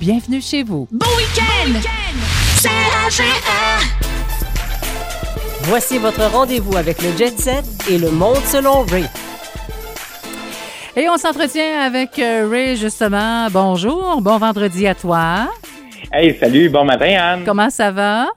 Bienvenue chez vous. Bon week-end! Voici votre rendez-vous avec le Jet Set et le monde selon Ray. Et on s'entretient avec euh, Ray, justement. Bonjour, bon vendredi à toi. Hey, salut, bon matin, Anne. Comment ça va?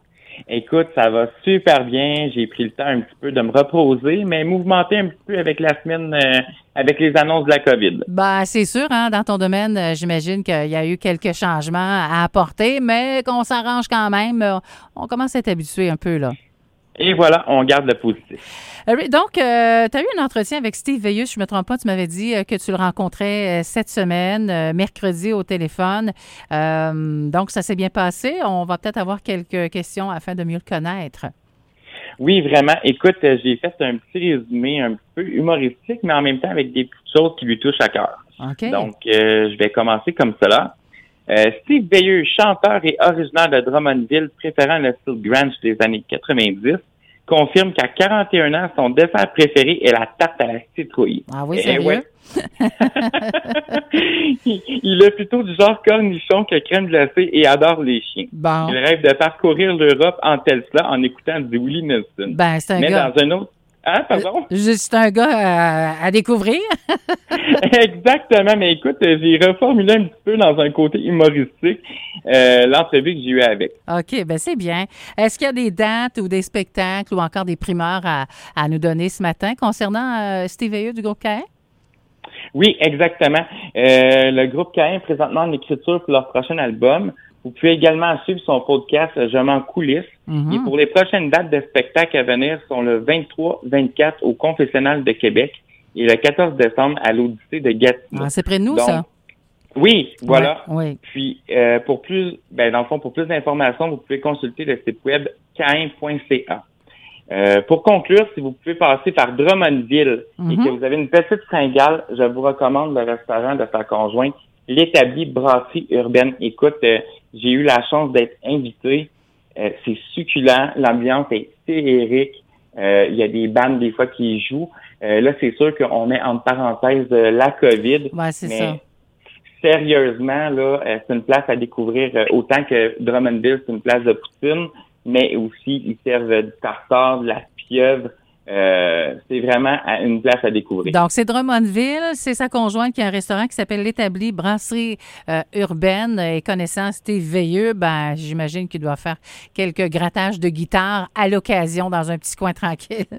Écoute, ça va super bien. J'ai pris le temps un petit peu de me reposer, mais mouvementé un petit peu avec la semaine, euh, avec les annonces de la COVID. Ben, c'est sûr, hein, dans ton domaine, euh, j'imagine qu'il y a eu quelques changements à apporter, mais qu'on s'arrange quand même. Euh, On commence à être habitué un peu, là. Et voilà, on garde le positif. Euh, Donc, tu as eu un entretien avec Steve Veilleux, je ne me trompe pas, tu m'avais dit euh, que tu le rencontrais euh, cette semaine, euh, mercredi au téléphone. Euh, donc, ça s'est bien passé. On va peut-être avoir quelques questions afin de mieux le connaître. Oui, vraiment. Écoute, euh, j'ai fait un petit résumé un peu humoristique, mais en même temps avec des petites choses qui lui touchent à cœur. Donc, euh, je vais commencer comme cela. Euh, Steve Veilleux, chanteur et originaire de Drummondville, préférant le style grunge des années 90, confirme qu'à 41 ans, son dessert préféré est la tarte à la citrouille. ah oui, Eh sérieux? ouais. il il est plutôt du genre cornichon que crème glacée et adore les chiens. Bon. Il rêve de parcourir l'Europe en Tesla en écoutant du Willie Nelson. Ben, c'est un Mais gars. dans un autre... Hein, pardon? C'est un gars à, à découvrir. Exactement, mais écoute, euh, j'ai reformulé un petit peu dans un côté humoristique euh, l'entrevue que j'ai eue avec. OK, ben c'est bien. Est-ce qu'il y a des dates ou des spectacles ou encore des primeurs à, à nous donner ce matin concernant euh, Steve du groupe Cain? Oui, exactement. Euh, le groupe est présentement en écriture pour leur prochain album. Vous pouvez également suivre son podcast Je m'en coulisse. Mhm. Et pour les prochaines dates de spectacles à venir sont le 23-24 au Confessionnal de Québec et le 14 décembre à l'Odyssée de Gatineau. Ah, c'est près de nous, Donc, ça? Oui, voilà. Ouais. Puis euh, pour plus, ben dans le fond, pour plus d'informations, vous pouvez consulter le site web cain.ca. Euh, pour conclure, si vous pouvez passer par Drummondville et Mhm. que vous avez une petite fringale, je vous recommande le restaurant de sa conjointe, l'établi Brasserie Urbaine. Écoute, euh, j'ai eu la chance d'être invité. Euh, c'est succulent, l'ambiance est féerique. Euh, Il y a des bandes des fois qui jouent. Euh, là, c'est sûr qu'on met en parenthèse euh, la COVID. Ouais, c'est mais ça. sérieusement, là, euh, c'est une place à découvrir autant que Drummondville, c'est une place de poutine, mais aussi ils servent du tartare, de la pieuvre. Euh, c'est vraiment à- une place à découvrir. Donc, c'est Drummondville. C'est sa conjointe qui a un restaurant qui s'appelle l'Établi Brasserie euh, Urbaine. Et connaissant Steve Veilleux, ben, j'imagine qu'il doit faire quelques grattages de guitare à l'occasion dans un petit coin tranquille.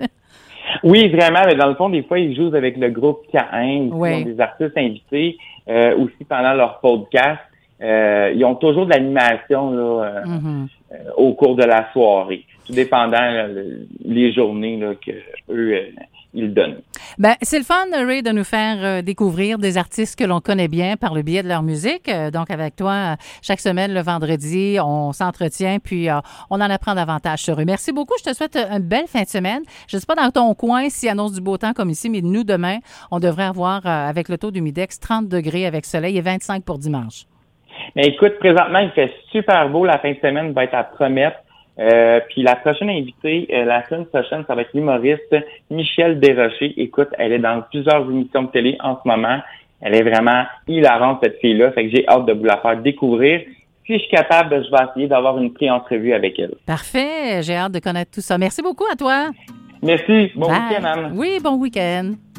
Oui, vraiment, mais dans le fond, des fois, ils jouent avec le groupe K1, ils Oui. ont des artistes invités, euh, aussi pendant leur podcast. Euh, ils ont toujours de l'animation là, euh, Mhm. euh, au cours de la soirée, tout dépendant là, les journées là, que eux euh, ils donnent. Ben, c'est le fun, Ray, de nous faire euh, découvrir des artistes que l'on connaît bien par le biais de leur musique. Euh, donc, avec toi, chaque semaine, le vendredi, on s'entretient, puis euh, on en apprend davantage sur eux. Merci beaucoup. Je te souhaite une belle fin de semaine. Je ne sais pas dans ton coin s'il annonce du beau temps comme ici, mais nous, demain, on devrait avoir, avec le taux d'humidex, 30 degrés avec soleil et 25 pour dimanche. Mais écoute, présentement, il fait super beau. La fin de semaine va être à promettre. Euh, puis la prochaine invitée, euh, la semaine prochaine, ça va être l'humoriste Michel Desrochers. Écoute, elle est dans plusieurs émissions de télé en ce moment. Elle est vraiment hilarante, cette fille-là. Fait que j'ai hâte de vous la faire découvrir. Si je suis capable, je vais essayer d'avoir une pré-entrevue avec elle. Parfait. J'ai hâte de connaître tout ça. Merci beaucoup à toi. Merci. Bon week-end, Anne. Oui, bon week-end.